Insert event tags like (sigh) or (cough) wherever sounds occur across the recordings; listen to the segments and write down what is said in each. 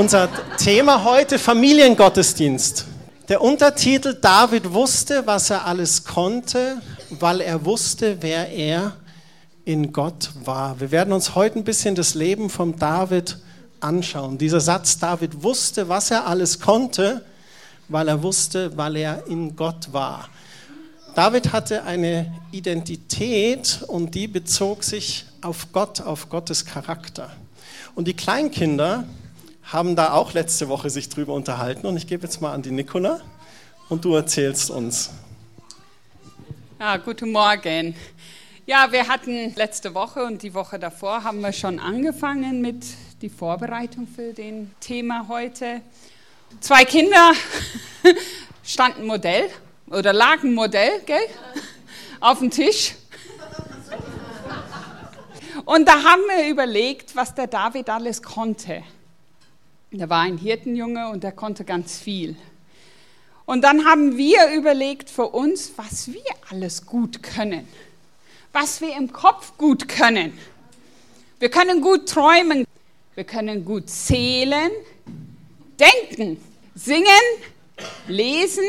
Unser Thema heute Familiengottesdienst. Der Untertitel David wusste, was er alles konnte, weil er wusste, wer er in Gott war. Wir werden uns heute ein bisschen das Leben von David anschauen. Dieser Satz, David wusste, was er alles konnte, weil er wusste, weil er in Gott war. David hatte eine Identität und die bezog sich auf Gott, auf Gottes Charakter. Und die Kleinkinder haben da auch letzte Woche sich drüber unterhalten und ich gebe jetzt mal an die Nicola und du erzählst uns. Ja, guten Morgen. Ja, wir hatten letzte Woche und die Woche davor haben wir schon angefangen mit die Vorbereitung für den Thema heute. Zwei Kinder (laughs) standen Modell oder lagen Modell, gell? Auf dem Tisch. Und da haben wir überlegt, was der David alles konnte. Der war ein Hirtenjunge und der konnte ganz viel. Und dann haben wir überlegt für uns, was wir alles gut können, was wir im Kopf gut können. Wir können gut träumen, wir können gut zählen, denken, singen, lesen,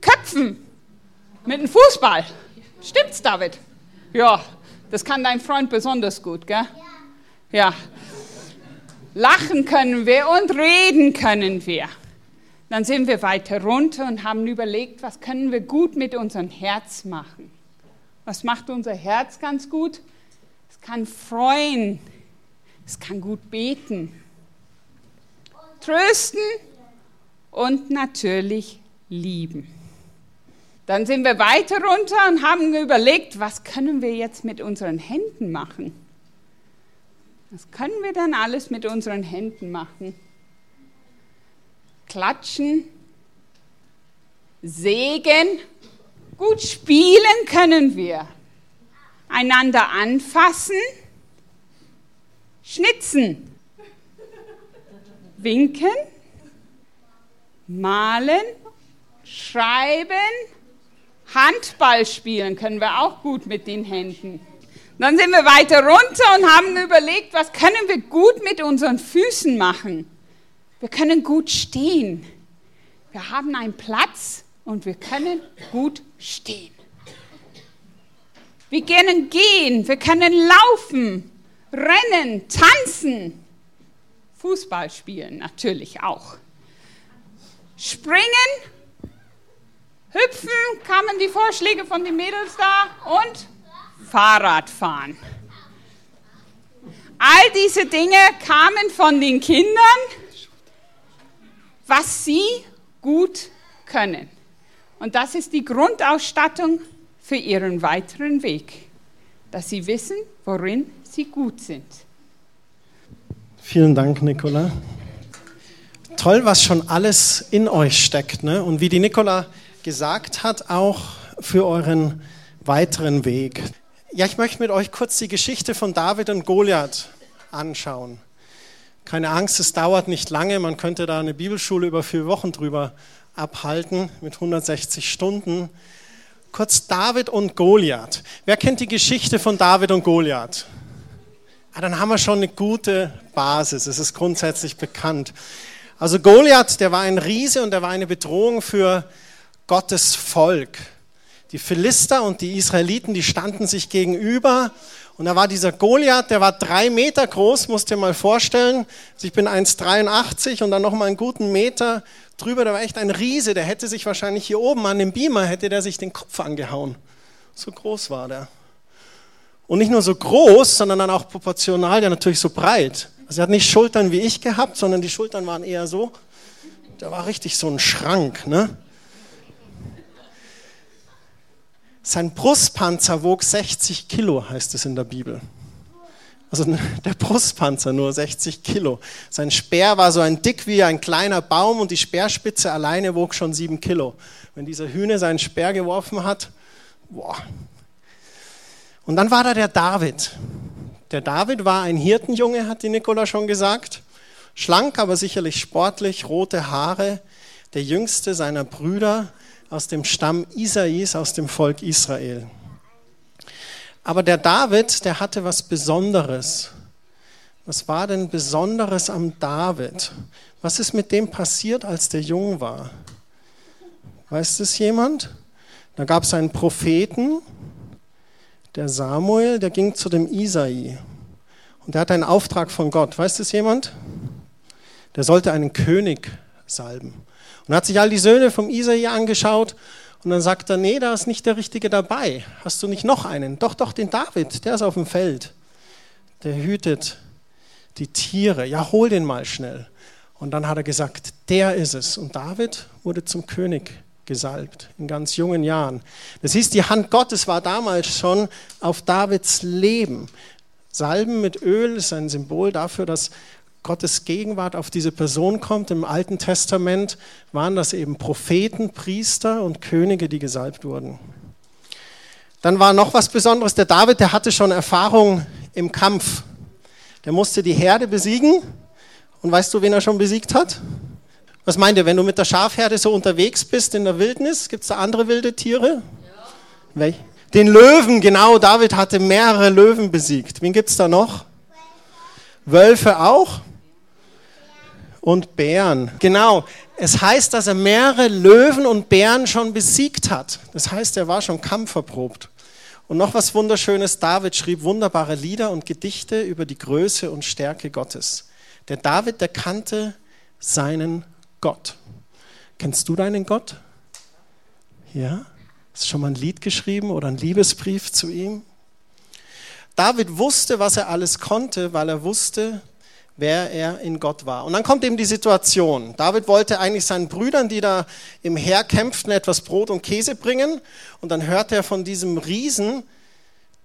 köpfen mit dem Fußball. Stimmt's, David? Ja, das kann dein Freund besonders gut, gell? Ja. Lachen können wir und reden können wir. Dann sind wir weiter runter und haben überlegt, was können wir gut mit unserem Herz machen. Was macht unser Herz ganz gut? Es kann freuen, es kann gut beten, trösten und natürlich lieben. Dann sind wir weiter runter und haben überlegt, was können wir jetzt mit unseren Händen machen? Was können wir dann alles mit unseren Händen machen? Klatschen, sägen, gut spielen können wir. Einander anfassen, schnitzen, winken, malen, schreiben, Handball spielen können wir auch gut mit den Händen. Dann sind wir weiter runter und haben überlegt, was können wir gut mit unseren Füßen machen. Wir können gut stehen. Wir haben einen Platz und wir können gut stehen. Wir können gehen, wir können laufen, rennen, tanzen, Fußball spielen natürlich auch. Springen, hüpfen, kamen die Vorschläge von den Mädels da und Fahrradfahren. All diese Dinge kamen von den Kindern, was sie gut können. Und das ist die Grundausstattung für ihren weiteren Weg, dass sie wissen, worin sie gut sind. Vielen Dank, Nicola. Toll, was schon alles in euch steckt. Ne? Und wie die Nicola gesagt hat, auch für euren weiteren Weg. Ja, ich möchte mit euch kurz die Geschichte von David und Goliath anschauen. Keine Angst, es dauert nicht lange. Man könnte da eine Bibelschule über vier Wochen drüber abhalten mit 160 Stunden. Kurz David und Goliath. Wer kennt die Geschichte von David und Goliath? Ah, dann haben wir schon eine gute Basis. Es ist grundsätzlich bekannt. Also Goliath, der war ein Riese und der war eine Bedrohung für Gottes Volk. Die Philister und die Israeliten, die standen sich gegenüber. Und da war dieser Goliath, der war drei Meter groß, musst dir mal vorstellen. Also ich bin 1,83 und dann noch mal einen guten Meter drüber. Der war echt ein Riese. Der hätte sich wahrscheinlich hier oben an dem Beamer, hätte der sich den Kopf angehauen. So groß war der. Und nicht nur so groß, sondern dann auch proportional, der natürlich so breit. Also er hat nicht Schultern wie ich gehabt, sondern die Schultern waren eher so. Der war richtig so ein Schrank, ne? Sein Brustpanzer wog 60 Kilo, heißt es in der Bibel. Also (laughs) der Brustpanzer nur 60 Kilo. Sein Speer war so ein dick wie ein kleiner Baum und die Speerspitze alleine wog schon 7 Kilo. Wenn dieser Hühner seinen Speer geworfen hat, boah. Und dann war da der David. Der David war ein Hirtenjunge, hat die Nikola schon gesagt. Schlank, aber sicherlich sportlich, rote Haare, der jüngste seiner Brüder, aus dem Stamm Isais, aus dem Volk Israel. Aber der David, der hatte was Besonderes. Was war denn Besonderes am David? Was ist mit dem passiert, als der jung war? Weiß das jemand? Da gab es einen Propheten, der Samuel, der ging zu dem Isai. Und der hat einen Auftrag von Gott. Weiß das jemand? Der sollte einen König salben. Und hat sich all die Söhne vom Isai angeschaut und dann sagt er, nee, da ist nicht der Richtige dabei. Hast du nicht noch einen? Doch, doch, den David, der ist auf dem Feld. Der hütet die Tiere. Ja, hol den mal schnell. Und dann hat er gesagt, der ist es. Und David wurde zum König gesalbt in ganz jungen Jahren. Das hieß, die Hand Gottes war damals schon auf Davids Leben. Salben mit Öl ist ein Symbol dafür, dass Gottes Gegenwart auf diese Person kommt. Im Alten Testament waren das eben Propheten, Priester und Könige, die gesalbt wurden. Dann war noch was Besonderes. Der David, der hatte schon Erfahrung im Kampf. Der musste die Herde besiegen. Und weißt du, wen er schon besiegt hat? Was meint ihr, wenn du mit der Schafherde so unterwegs bist in der Wildnis, gibt es da andere wilde Tiere? Ja. Welch? Den Löwen, genau. David hatte mehrere Löwen besiegt. Wen gibt es da noch? Wölfe auch? Und Bären. Genau. Es heißt, dass er mehrere Löwen und Bären schon besiegt hat. Das heißt, er war schon kampferprobt. Und noch was Wunderschönes, David schrieb wunderbare Lieder und Gedichte über die Größe und Stärke Gottes. Der David, der kannte seinen Gott. Kennst du deinen Gott? Ja? Hast du schon mal ein Lied geschrieben oder einen Liebesbrief zu ihm? David wusste, was er alles konnte, weil er wusste, wer er in Gott war. Und dann kommt eben die Situation. David wollte eigentlich seinen Brüdern, die da im Heer kämpften, etwas Brot und Käse bringen. Und dann hört er von diesem Riesen,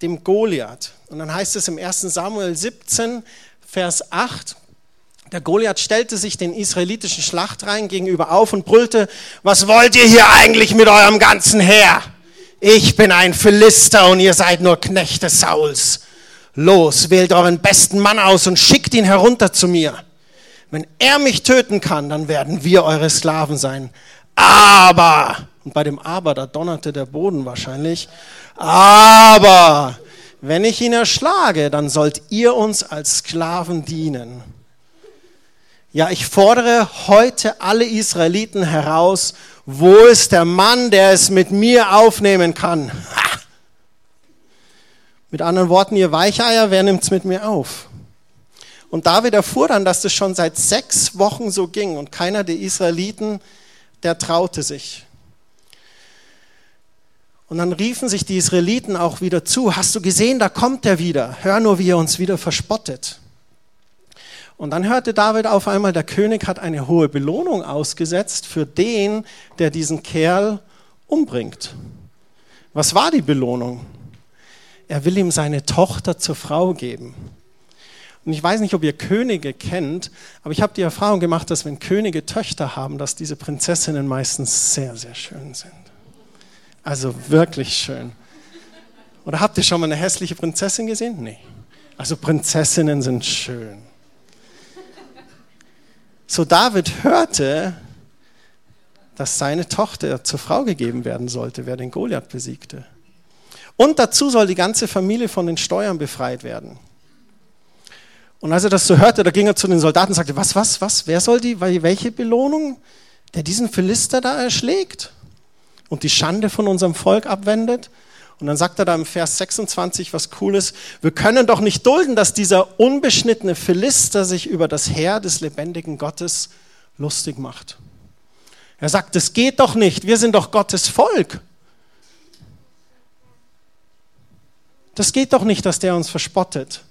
dem Goliath. Und dann heißt es im 1 Samuel 17, Vers 8, der Goliath stellte sich den israelitischen Schlachtreihen gegenüber auf und brüllte, was wollt ihr hier eigentlich mit eurem ganzen Heer? Ich bin ein Philister und ihr seid nur Knechte Sauls. Los, wählt euren besten Mann aus und schickt ihn herunter zu mir. Wenn er mich töten kann, dann werden wir eure Sklaven sein. Aber, und bei dem Aber, da donnerte der Boden wahrscheinlich, aber, wenn ich ihn erschlage, dann sollt ihr uns als Sklaven dienen. Ja, ich fordere heute alle Israeliten heraus, wo ist der Mann, der es mit mir aufnehmen kann? Ha! Mit anderen Worten, ihr Weicheier, wer nimmt es mit mir auf? Und David erfuhr dann, dass das schon seit sechs Wochen so ging und keiner der Israeliten, der traute sich. Und dann riefen sich die Israeliten auch wieder zu, hast du gesehen, da kommt er wieder, hör nur, wie er uns wieder verspottet. Und dann hörte David auf einmal, der König hat eine hohe Belohnung ausgesetzt für den, der diesen Kerl umbringt. Was war die Belohnung? Er will ihm seine Tochter zur Frau geben. Und ich weiß nicht, ob ihr Könige kennt, aber ich habe die Erfahrung gemacht, dass wenn Könige Töchter haben, dass diese Prinzessinnen meistens sehr, sehr schön sind. Also wirklich schön. Oder habt ihr schon mal eine hässliche Prinzessin gesehen? Nee. Also Prinzessinnen sind schön. So David hörte, dass seine Tochter zur Frau gegeben werden sollte, wer den Goliath besiegte. Und dazu soll die ganze Familie von den Steuern befreit werden. Und als er das so hörte, da ging er zu den Soldaten und sagte, was, was, was, wer soll die, welche Belohnung, der diesen Philister da erschlägt und die Schande von unserem Volk abwendet? Und dann sagt er da im Vers 26 was Cooles. Wir können doch nicht dulden, dass dieser unbeschnittene Philister sich über das Heer des lebendigen Gottes lustig macht. Er sagt, es geht doch nicht. Wir sind doch Gottes Volk. Das geht doch nicht, dass der uns verspottet.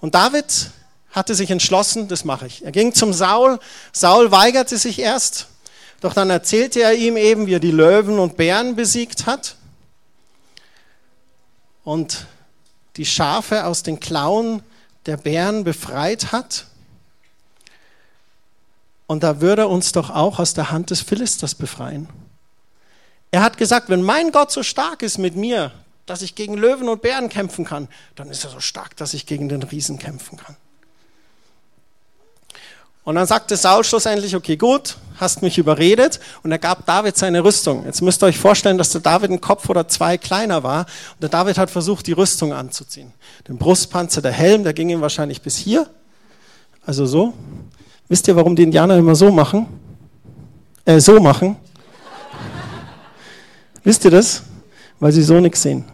Und David hatte sich entschlossen, das mache ich. Er ging zum Saul. Saul weigerte sich erst doch dann erzählte er ihm eben, wie er die Löwen und Bären besiegt hat und die Schafe aus den Klauen der Bären befreit hat. Und da würde er uns doch auch aus der Hand des Philisters befreien. Er hat gesagt, wenn mein Gott so stark ist mit mir, dass ich gegen Löwen und Bären kämpfen kann, dann ist er so stark, dass ich gegen den Riesen kämpfen kann. Und dann sagte Saul schlussendlich, okay, gut, hast mich überredet. Und er gab David seine Rüstung. Jetzt müsst ihr euch vorstellen, dass der David ein Kopf oder zwei kleiner war. Und der David hat versucht, die Rüstung anzuziehen. Den Brustpanzer, der Helm, der ging ihm wahrscheinlich bis hier. Also so. Wisst ihr, warum die Indianer immer so machen? Äh, so machen? Wisst ihr das? Weil sie so nichts sehen.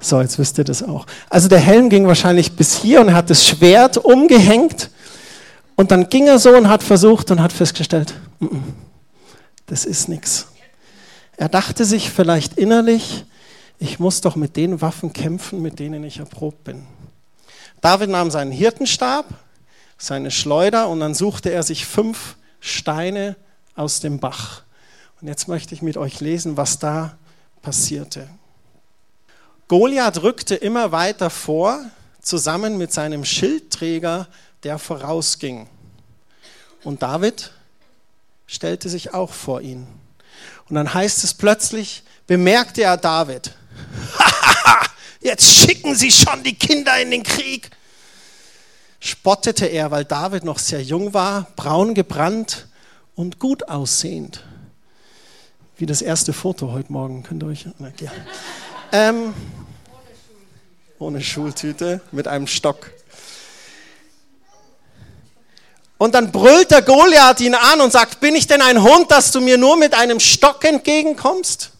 So, jetzt wisst ihr das auch. Also der Helm ging wahrscheinlich bis hier und hat das Schwert umgehängt und dann ging er so und hat versucht und hat festgestellt, das ist nichts. Er dachte sich vielleicht innerlich, ich muss doch mit den Waffen kämpfen, mit denen ich erprobt bin. David nahm seinen Hirtenstab, seine Schleuder und dann suchte er sich fünf Steine aus dem Bach. Und jetzt möchte ich mit euch lesen, was da passierte. Goliath rückte immer weiter vor, zusammen mit seinem Schildträger der vorausging. Und David stellte sich auch vor ihn. Und dann heißt es plötzlich, bemerkte er David, (laughs) jetzt schicken sie schon die Kinder in den Krieg. Spottete er, weil David noch sehr jung war, braun gebrannt und gut aussehend. Wie das erste Foto heute Morgen, könnt ihr euch. Ja. Ähm, ohne Schultüte, mit einem Stock. Und dann brüllt der Goliath ihn an und sagt, bin ich denn ein Hund, dass du mir nur mit einem Stock entgegenkommst?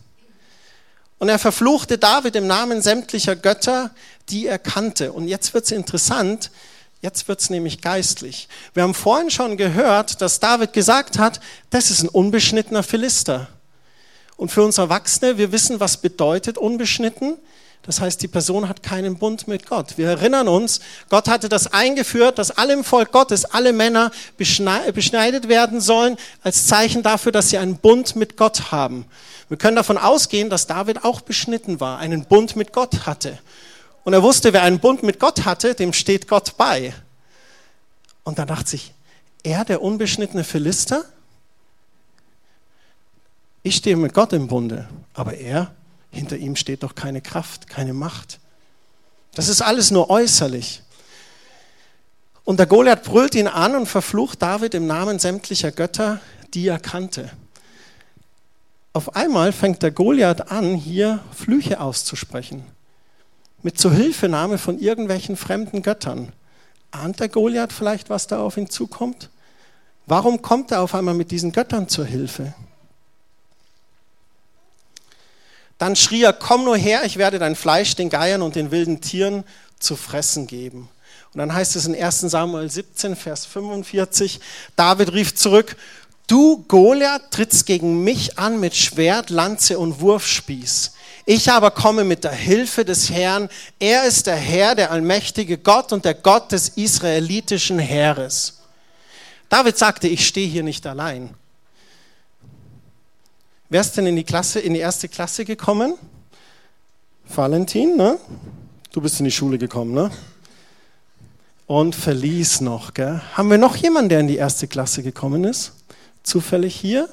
Und er verfluchte David im Namen sämtlicher Götter, die er kannte. Und jetzt wird es interessant, jetzt wird es nämlich geistlich. Wir haben vorhin schon gehört, dass David gesagt hat, das ist ein unbeschnittener Philister. Und für uns Erwachsene, wir wissen, was bedeutet unbeschnitten. Das heißt, die Person hat keinen Bund mit Gott. Wir erinnern uns, Gott hatte das eingeführt, dass alle im Volk Gottes, alle Männer beschneidet werden sollen, als Zeichen dafür, dass sie einen Bund mit Gott haben. Wir können davon ausgehen, dass David auch beschnitten war, einen Bund mit Gott hatte. Und er wusste, wer einen Bund mit Gott hatte, dem steht Gott bei. Und da dachte sich, er, der unbeschnittene Philister? Ich stehe mit Gott im Bunde, aber er, hinter ihm steht doch keine Kraft, keine Macht. Das ist alles nur äußerlich. Und der Goliath brüllt ihn an und verflucht David im Namen sämtlicher Götter, die er kannte. Auf einmal fängt der Goliath an, hier Flüche auszusprechen. Mit Zuhilfenahme von irgendwelchen fremden Göttern. Ahnt der Goliath vielleicht, was da auf ihn zukommt? Warum kommt er auf einmal mit diesen Göttern zur Hilfe? Dann schrie er, komm nur her, ich werde dein Fleisch den Geiern und den wilden Tieren zu fressen geben. Und dann heißt es in 1 Samuel 17, Vers 45, David rief zurück, du Goliath trittst gegen mich an mit Schwert, Lanze und Wurfspieß. Ich aber komme mit der Hilfe des Herrn. Er ist der Herr, der allmächtige Gott und der Gott des israelitischen Heeres. David sagte, ich stehe hier nicht allein. Wer ist denn in die Klasse, in die erste Klasse gekommen? Valentin, ne? Du bist in die Schule gekommen, ne? Und verließ noch, gell? Haben wir noch jemanden, der in die erste Klasse gekommen ist? Zufällig hier?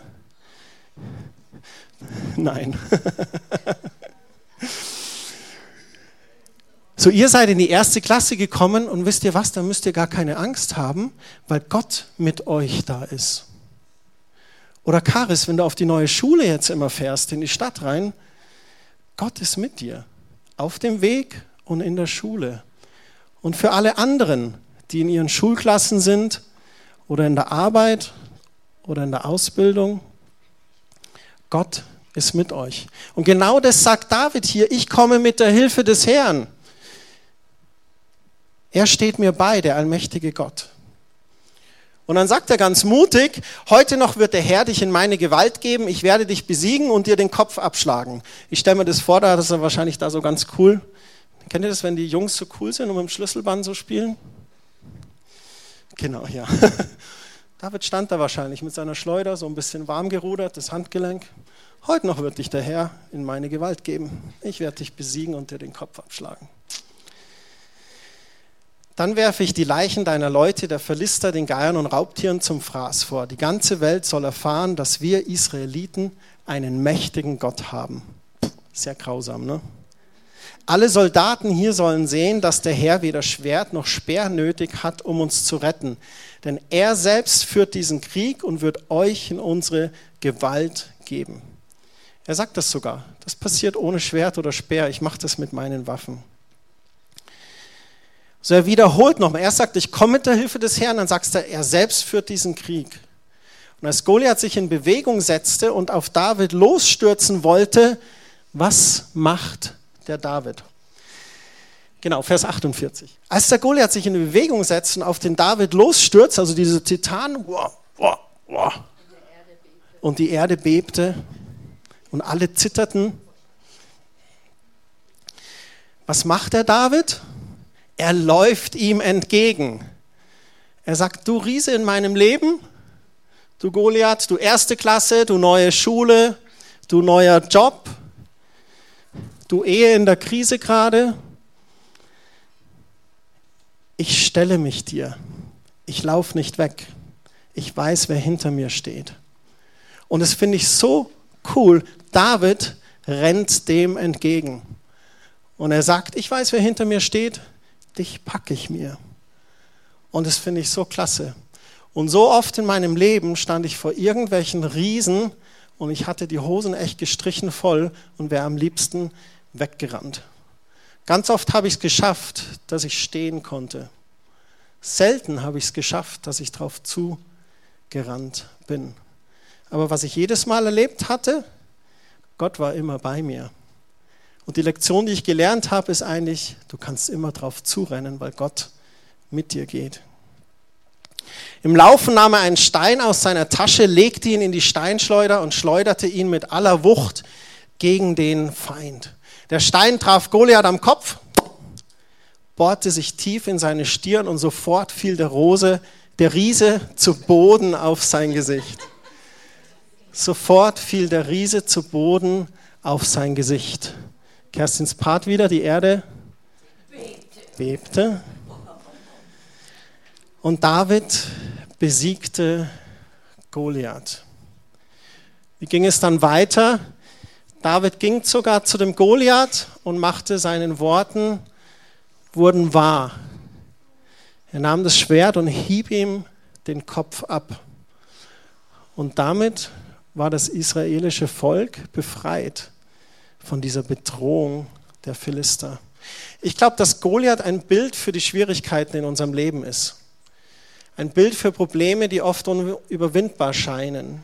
Nein. (laughs) so, ihr seid in die erste Klasse gekommen und wisst ihr was, da müsst ihr gar keine Angst haben, weil Gott mit euch da ist. Oder Karis, wenn du auf die neue Schule jetzt immer fährst, in die Stadt rein, Gott ist mit dir. Auf dem Weg und in der Schule. Und für alle anderen, die in ihren Schulklassen sind oder in der Arbeit oder in der Ausbildung, Gott ist mit euch. Und genau das sagt David hier, ich komme mit der Hilfe des Herrn. Er steht mir bei, der allmächtige Gott. Und dann sagt er ganz mutig, heute noch wird der Herr dich in meine Gewalt geben, ich werde dich besiegen und dir den Kopf abschlagen. Ich stelle mir das vor, da ist er wahrscheinlich da so ganz cool. Kennt ihr das, wenn die Jungs so cool sind und mit dem Schlüsselband so spielen? Genau, ja. (laughs) David stand da wahrscheinlich mit seiner Schleuder, so ein bisschen warm gerudert, das Handgelenk. Heute noch wird dich der Herr in meine Gewalt geben. Ich werde dich besiegen und dir den Kopf abschlagen. Dann werfe ich die Leichen deiner Leute, der Verlister, den Geiern und Raubtieren zum Fraß vor. Die ganze Welt soll erfahren, dass wir Israeliten einen mächtigen Gott haben. Sehr grausam, ne? Alle Soldaten hier sollen sehen, dass der Herr weder Schwert noch Speer nötig hat, um uns zu retten. Denn er selbst führt diesen Krieg und wird euch in unsere Gewalt geben. Er sagt das sogar. Das passiert ohne Schwert oder Speer. Ich mache das mit meinen Waffen. So er wiederholt nochmal. Er sagt, ich komme mit der Hilfe des Herrn. Dann sagt er, er selbst führt diesen Krieg. Und als Goliath sich in Bewegung setzte und auf David losstürzen wollte, was macht der David? Genau, Vers 48. Als der Goliath sich in Bewegung setzt und auf den David losstürzt, also diese Titan, und die Erde bebte und alle zitterten. Was macht der David? Er läuft ihm entgegen. Er sagt, du Riese in meinem Leben, du Goliath, du erste Klasse, du neue Schule, du neuer Job, du Ehe in der Krise gerade. Ich stelle mich dir. Ich laufe nicht weg. Ich weiß, wer hinter mir steht. Und das finde ich so cool. David rennt dem entgegen. Und er sagt, ich weiß, wer hinter mir steht dich packe ich mir. Und das finde ich so klasse. Und so oft in meinem Leben stand ich vor irgendwelchen Riesen und ich hatte die Hosen echt gestrichen voll und wäre am liebsten weggerannt. Ganz oft habe ich es geschafft, dass ich stehen konnte. Selten habe ich es geschafft, dass ich darauf zugerannt bin. Aber was ich jedes Mal erlebt hatte, Gott war immer bei mir. Und die Lektion, die ich gelernt habe, ist eigentlich, du kannst immer drauf zurennen, weil Gott mit dir geht. Im Laufen nahm er einen Stein aus seiner Tasche, legte ihn in die Steinschleuder und schleuderte ihn mit aller Wucht gegen den Feind. Der Stein traf Goliath am Kopf, bohrte sich tief in seine Stirn und sofort fiel der Rose, der Riese zu Boden auf sein Gesicht. Sofort fiel der Riese zu Boden auf sein Gesicht. Kerstins Part wieder, die Erde bebte. Und David besiegte Goliath. Wie ging es dann weiter? David ging sogar zu dem Goliath und machte seinen Worten, wurden wahr. Er nahm das Schwert und hieb ihm den Kopf ab. Und damit war das israelische Volk befreit von dieser Bedrohung der Philister. Ich glaube, dass Goliath ein Bild für die Schwierigkeiten in unserem Leben ist. Ein Bild für Probleme, die oft unüberwindbar scheinen.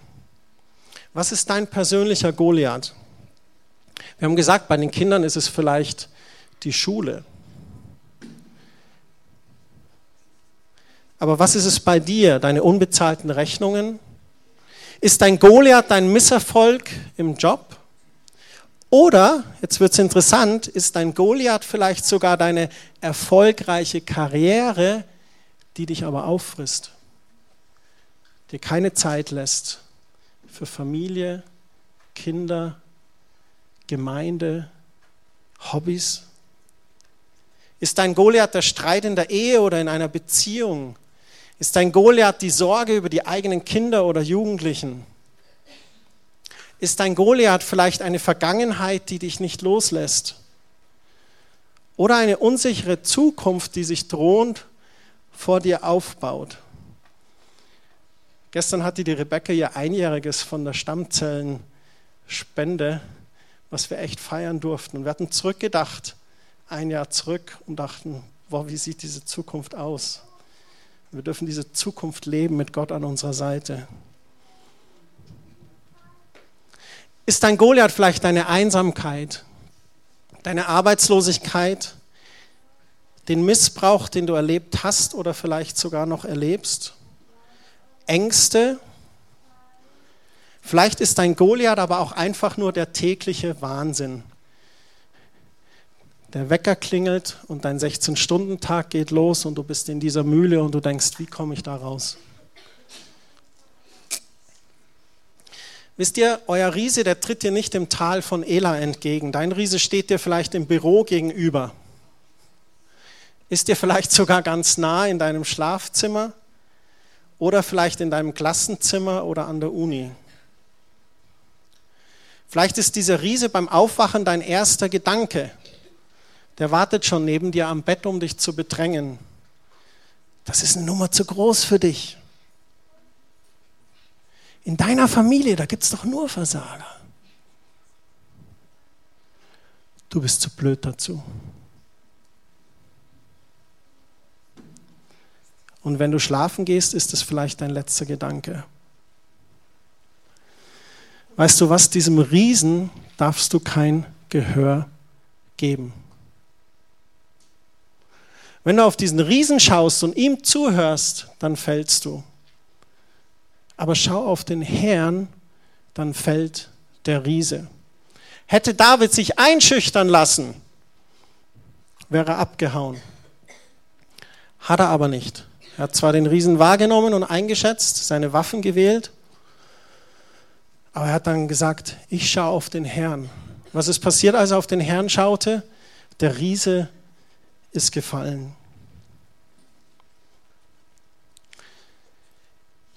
Was ist dein persönlicher Goliath? Wir haben gesagt, bei den Kindern ist es vielleicht die Schule. Aber was ist es bei dir? Deine unbezahlten Rechnungen? Ist dein Goliath dein Misserfolg im Job? Oder, jetzt wird es interessant, ist dein Goliath vielleicht sogar deine erfolgreiche Karriere, die dich aber auffrisst, dir keine Zeit lässt für Familie, Kinder, Gemeinde, Hobbys? Ist dein Goliath der Streit in der Ehe oder in einer Beziehung? Ist dein Goliath die Sorge über die eigenen Kinder oder Jugendlichen? Ist dein Goliath vielleicht eine Vergangenheit, die dich nicht loslässt? Oder eine unsichere Zukunft, die sich drohend vor dir aufbaut? Gestern hatte die Rebecca ihr Einjähriges von der Stammzellenspende, was wir echt feiern durften. Und wir hatten zurückgedacht, ein Jahr zurück und dachten, wow, wie sieht diese Zukunft aus? Wir dürfen diese Zukunft leben mit Gott an unserer Seite. Ist dein Goliath vielleicht deine Einsamkeit, deine Arbeitslosigkeit, den Missbrauch, den du erlebt hast oder vielleicht sogar noch erlebst? Ängste? Vielleicht ist dein Goliath aber auch einfach nur der tägliche Wahnsinn. Der Wecker klingelt und dein 16-Stunden-Tag geht los und du bist in dieser Mühle und du denkst, wie komme ich da raus? Wisst ihr, euer Riese, der tritt dir nicht im Tal von Ela entgegen. Dein Riese steht dir vielleicht im Büro gegenüber. Ist dir vielleicht sogar ganz nah in deinem Schlafzimmer oder vielleicht in deinem Klassenzimmer oder an der Uni. Vielleicht ist dieser Riese beim Aufwachen dein erster Gedanke. der wartet schon neben dir am Bett, um dich zu bedrängen. Das ist eine Nummer zu groß für dich. In deiner Familie, da gibt es doch nur Versager. Du bist zu blöd dazu. Und wenn du schlafen gehst, ist es vielleicht dein letzter Gedanke. Weißt du was, diesem Riesen darfst du kein Gehör geben. Wenn du auf diesen Riesen schaust und ihm zuhörst, dann fällst du. Aber schau auf den Herrn, dann fällt der Riese. Hätte David sich einschüchtern lassen, wäre er abgehauen. Hat er aber nicht. Er hat zwar den Riesen wahrgenommen und eingeschätzt, seine Waffen gewählt, aber er hat dann gesagt, ich schaue auf den Herrn. Was ist passiert, als er auf den Herrn schaute? Der Riese ist gefallen.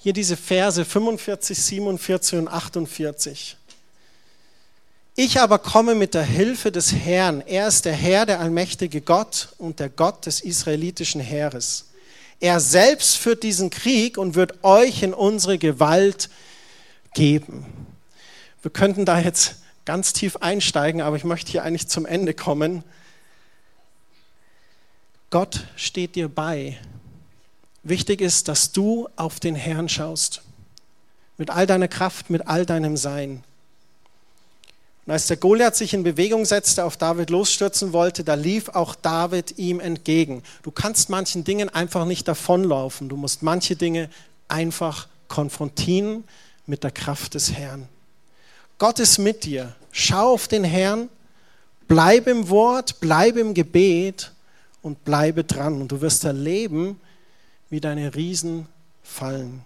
Hier diese Verse 45, 47 und 48. Ich aber komme mit der Hilfe des Herrn. Er ist der Herr, der allmächtige Gott und der Gott des israelitischen Heeres. Er selbst führt diesen Krieg und wird euch in unsere Gewalt geben. Wir könnten da jetzt ganz tief einsteigen, aber ich möchte hier eigentlich zum Ende kommen. Gott steht dir bei. Wichtig ist, dass du auf den Herrn schaust. Mit all deiner Kraft, mit all deinem Sein. Und als der Goliath sich in Bewegung setzte, auf David losstürzen wollte, da lief auch David ihm entgegen. Du kannst manchen Dingen einfach nicht davonlaufen. Du musst manche Dinge einfach konfrontieren mit der Kraft des Herrn. Gott ist mit dir. Schau auf den Herrn, bleib im Wort, bleib im Gebet und bleibe dran. Und du wirst erleben, wie deine Riesen fallen.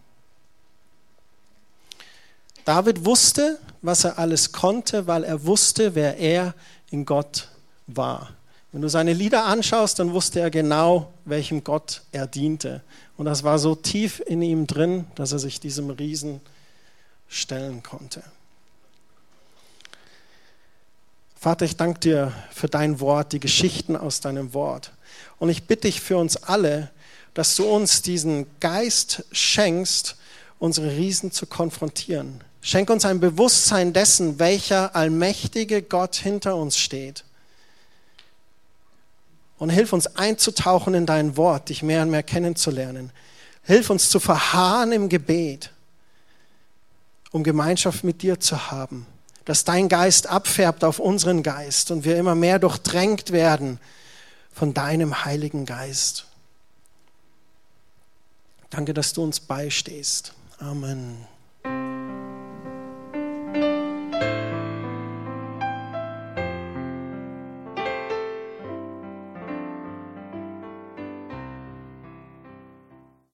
David wusste, was er alles konnte, weil er wusste, wer er in Gott war. Wenn du seine Lieder anschaust, dann wusste er genau, welchem Gott er diente. Und das war so tief in ihm drin, dass er sich diesem Riesen stellen konnte. Vater, ich danke dir für dein Wort, die Geschichten aus deinem Wort. Und ich bitte dich für uns alle, dass du uns diesen Geist schenkst, unsere Riesen zu konfrontieren. Schenk uns ein Bewusstsein dessen, welcher allmächtige Gott hinter uns steht. Und hilf uns einzutauchen in dein Wort, dich mehr und mehr kennenzulernen. Hilf uns zu verharren im Gebet, um Gemeinschaft mit dir zu haben. Dass dein Geist abfärbt auf unseren Geist und wir immer mehr durchdrängt werden von deinem Heiligen Geist. Danke, dass du uns beistehst. Amen.